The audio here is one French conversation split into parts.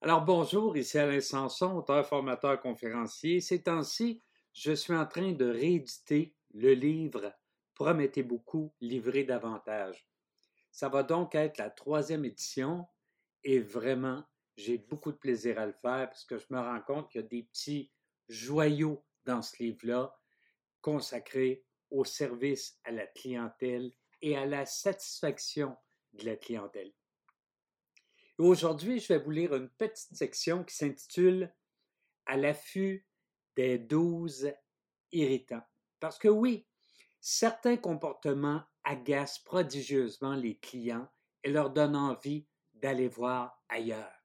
Alors bonjour, ici Alain Sanson, auteur, formateur, conférencier. Ces temps-ci, je suis en train de rééditer le livre Promettez beaucoup, livrez davantage. Ça va donc être la troisième édition et vraiment, j'ai beaucoup de plaisir à le faire parce que je me rends compte qu'il y a des petits joyaux dans ce livre-là consacrés au service à la clientèle et à la satisfaction de la clientèle. Aujourd'hui, je vais vous lire une petite section qui s'intitule À l'affût des douze irritants. Parce que oui, certains comportements agacent prodigieusement les clients et leur donnent envie d'aller voir ailleurs.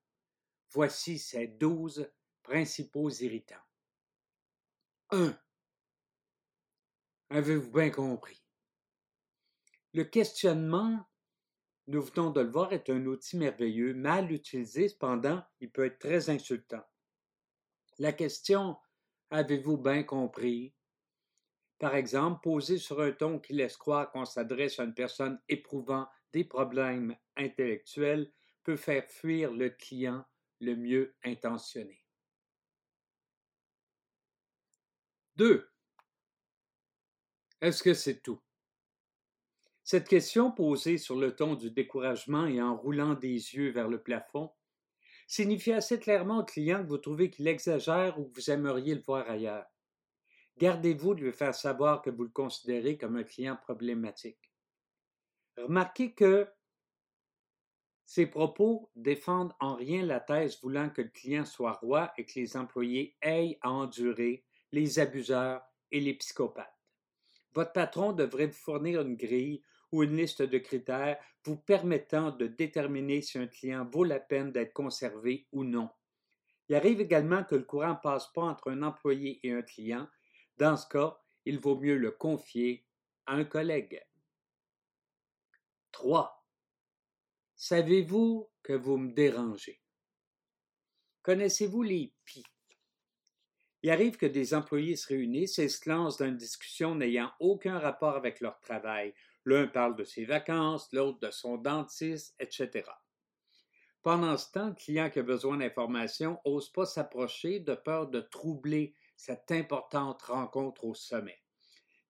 Voici ces douze principaux irritants. 1. Avez-vous bien compris? Le questionnement nous venons de le voir, est un outil merveilleux. Mal utilisé, cependant, il peut être très insultant. La question Avez-vous bien compris? Par exemple, posée sur un ton qui laisse croire qu'on s'adresse à une personne éprouvant des problèmes intellectuels peut faire fuir le client le mieux intentionné. 2. Est-ce que c'est tout? Cette question posée sur le ton du découragement et en roulant des yeux vers le plafond signifie assez clairement au client que vous trouvez qu'il exagère ou que vous aimeriez le voir ailleurs. Gardez-vous de lui faire savoir que vous le considérez comme un client problématique. Remarquez que ces propos défendent en rien la thèse voulant que le client soit roi et que les employés aient à endurer les abuseurs et les psychopathes. Votre patron devrait vous fournir une grille ou une liste de critères vous permettant de déterminer si un client vaut la peine d'être conservé ou non. Il arrive également que le courant ne passe pas entre un employé et un client. Dans ce cas, il vaut mieux le confier à un collègue. 3. Savez-vous que vous me dérangez? Connaissez-vous les PI? Il arrive que des employés se réunissent et se lancent dans une discussion n'ayant aucun rapport avec leur travail L'un parle de ses vacances, l'autre de son dentiste, etc. Pendant ce temps, le client qui a besoin d'informations n'ose pas s'approcher de peur de troubler cette importante rencontre au sommet.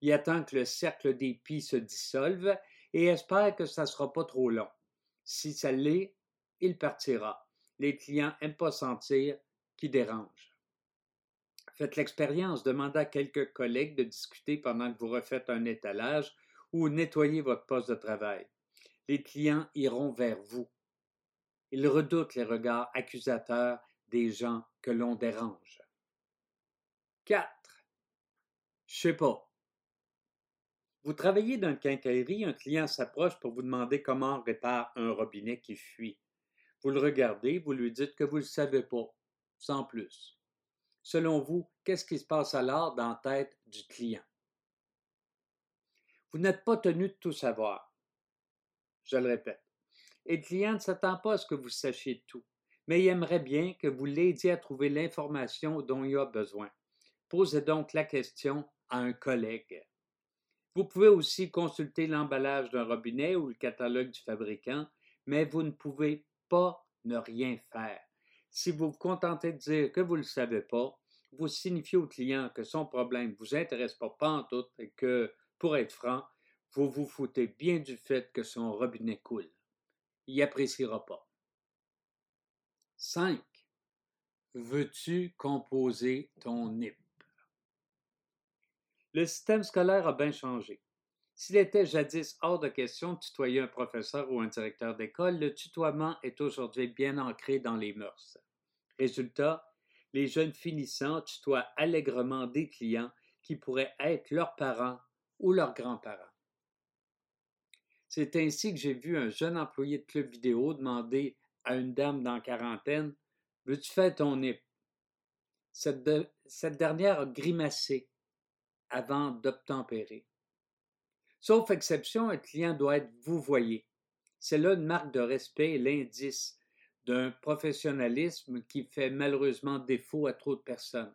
Il attend que le cercle d'épis se dissolve et espère que ça ne sera pas trop long. Si ça l'est, il partira. Les clients n'aiment pas sentir qui dérange. Faites l'expérience, demandez à quelques collègues de discuter pendant que vous refaites un étalage ou nettoyez votre poste de travail. Les clients iront vers vous. Ils redoutent les regards accusateurs des gens que l'on dérange. 4. Je sais pas. Vous travaillez dans une quincaillerie, un client s'approche pour vous demander comment on répare un robinet qui fuit. Vous le regardez, vous lui dites que vous ne le savez pas, sans plus. Selon vous, qu'est-ce qui se passe alors dans la tête du client? Vous n'êtes pas tenu de tout savoir. Je le répète. Et le client ne s'attend pas à ce que vous sachiez tout, mais il aimerait bien que vous l'aidiez à trouver l'information dont il a besoin. Posez donc la question à un collègue. Vous pouvez aussi consulter l'emballage d'un robinet ou le catalogue du fabricant, mais vous ne pouvez pas ne rien faire. Si vous vous contentez de dire que vous ne le savez pas, vous signifiez au client que son problème ne vous intéresse pas, pas en tout et que pour être franc, vous vous foutez bien du fait que son robinet coule. Il appréciera pas. 5. Veux-tu composer ton NIP? Le système scolaire a bien changé. S'il était jadis hors de question de tutoyer un professeur ou un directeur d'école, le tutoiement est aujourd'hui bien ancré dans les mœurs. Résultat, les jeunes finissants tutoient allègrement des clients qui pourraient être leurs parents ou leurs grands-parents. C'est ainsi que j'ai vu un jeune employé de club vidéo demander à une dame dans quarantaine Veux-tu faire ton nip cette, dernière a grimacé avant d'obtempérer. Sauf exception, un client doit être vous voyez. C'est là une marque de respect et l'indice d'un professionnalisme qui fait malheureusement défaut à trop de personnes.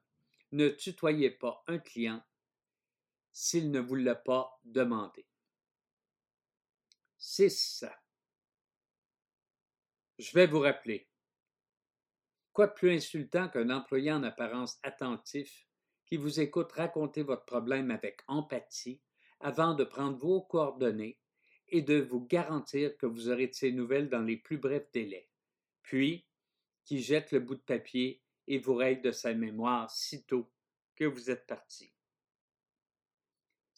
Ne tutoyez pas un client s'il ne vous l'a pas demandé. 6. Je vais vous rappeler. Quoi de plus insultant qu'un employé en apparence attentif qui vous écoute raconter votre problème avec empathie avant de prendre vos coordonnées et de vous garantir que vous aurez de ces nouvelles dans les plus brefs délais, puis qui jette le bout de papier et vous raye de sa mémoire sitôt que vous êtes parti.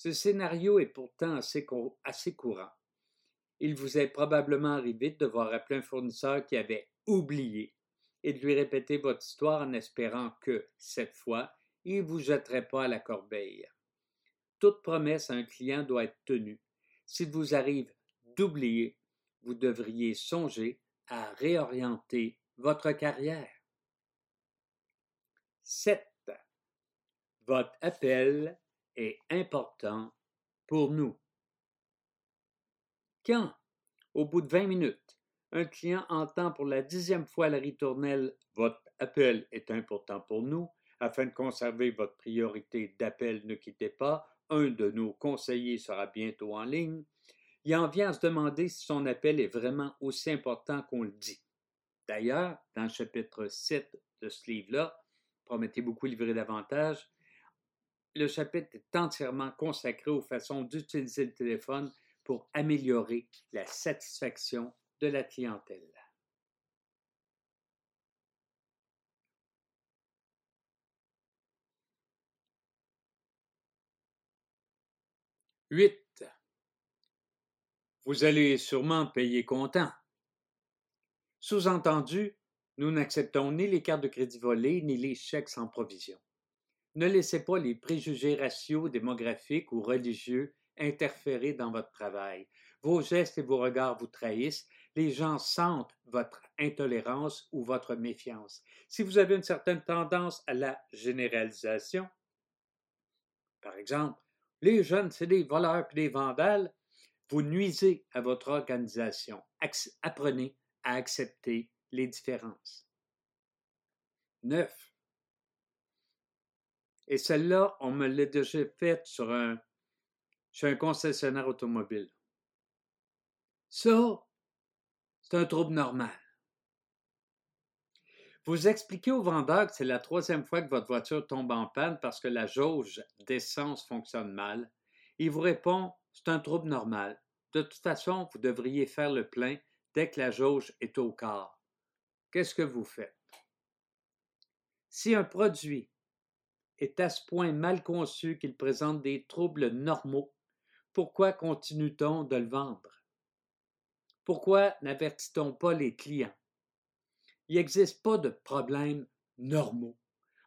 Ce scénario est pourtant assez, courant. Il vous est probablement arrivé de devoir appeler un fournisseur qui avait oublié et de lui répéter votre histoire en espérant que, cette fois, il ne vous jetterait pas à la corbeille. Toute promesse à un client doit être tenue. S'il vous arrive d'oublier, vous devriez songer à réorienter votre carrière. 7. Votre appel est important pour nous. Quand, au bout de 20 minutes, un client entend pour la dixième fois la ritournelle Votre appel est important pour nous, afin de conserver votre priorité d'appel, ne quittez pas, un de nos conseillers sera bientôt en ligne, il en vient à se demander si son appel est vraiment aussi important qu'on le dit. D'ailleurs, dans le chapitre 7 de ce livre-là, Promettez beaucoup livrer davantage, le chapitre est entièrement consacré aux façons d'utiliser le téléphone pour améliorer la satisfaction de la clientèle. 8. Vous allez sûrement payer comptant. Sous-entendu, nous n'acceptons ni les cartes de crédit volées ni les chèques sans provision. Ne laissez pas les préjugés raciaux, démographiques ou religieux interférer dans votre travail. Vos gestes et vos regards vous trahissent. Les gens sentent votre intolérance ou votre méfiance. Si vous avez une certaine tendance à la généralisation, par exemple, les jeunes, c'est des voleurs et des vandales, vous nuisez à votre organisation. Apprenez à accepter les différences. 9. Et celle-là, on me l'a déjà faite sur un, sur un concessionnaire automobile. Ça, c'est un trouble normal. Vous expliquez au vendeur que c'est la troisième fois que votre voiture tombe en panne parce que la jauge d'essence fonctionne mal. Il vous répond c'est un trouble normal. De toute façon, vous devriez faire le plein dès que la jauge est au quart. Qu'est-ce que vous faites? Si un produit est à ce point mal conçu qu'il présente des troubles normaux, pourquoi continue-t-on de le vendre? Pourquoi n'avertit-on pas les clients? Il n'existe pas de problème normaux.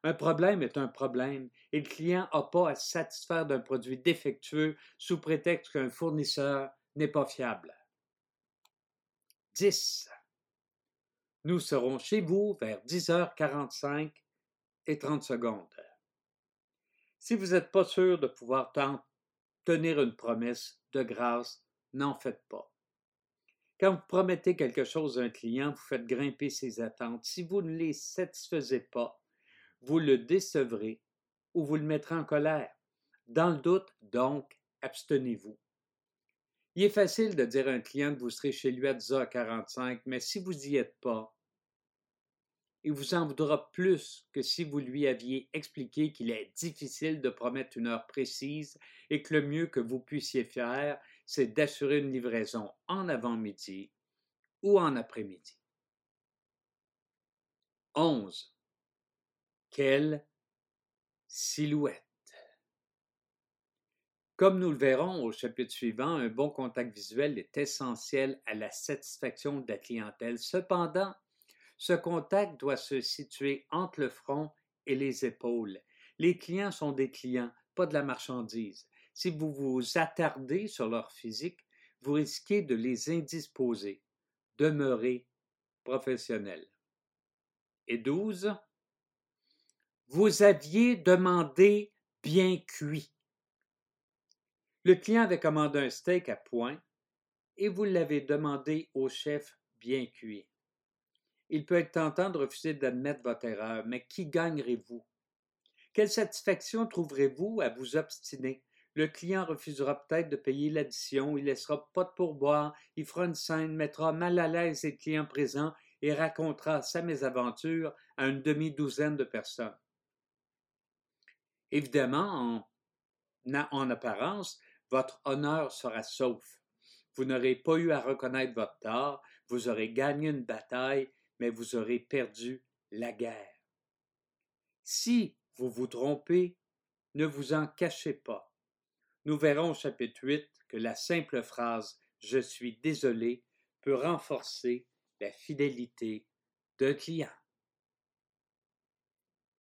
Un problème est un problème et le client n'a pas à se satisfaire d'un produit défectueux sous prétexte qu'un fournisseur n'est pas fiable. 10. Nous serons chez vous vers 10h45 et 30 secondes. Si vous n'êtes pas sûr de pouvoir tenir une promesse, de grâce, n'en faites pas. Quand vous promettez quelque chose à un client, vous faites grimper ses attentes. Si vous ne les satisfaisez pas, vous le décevrez ou vous le mettrez en colère. Dans le doute, donc, abstenez-vous. Il est facile de dire à un client que vous serez chez lui à 10h45, mais si vous n'y êtes pas, il vous en voudra plus que si vous lui aviez expliqué qu'il est difficile de promettre une heure précise et que le mieux que vous puissiez faire, c'est d'assurer une livraison en avant-midi ou en après-midi. 11. Quelle silhouette! Comme nous le verrons au chapitre suivant, un bon contact visuel est essentiel à la satisfaction de la clientèle. Cependant, ce contact doit se situer entre le front et les épaules. Les clients sont des clients, pas de la marchandise. Si vous vous attardez sur leur physique, vous risquez de les indisposer. Demeurez professionnel. Et 12. Vous aviez demandé bien cuit. Le client avait commandé un steak à point et vous l'avez demandé au chef bien cuit. Il peut être tentant de refuser d'admettre votre erreur, mais qui gagnerez-vous? Quelle satisfaction trouverez-vous à vous obstiner? Le client refusera peut-être de payer l'addition, il laissera pas de pourboire, il fera une scène, mettra mal à l'aise les clients présents et racontera sa mésaventure à une demi-douzaine de personnes. Évidemment, en, en apparence, votre honneur sera sauf. Vous n'aurez pas eu à reconnaître votre tort, vous aurez gagné une bataille, mais vous aurez perdu la guerre. Si vous vous trompez, ne vous en cachez pas. Nous verrons au chapitre 8 que la simple phrase Je suis désolé peut renforcer la fidélité d'un client.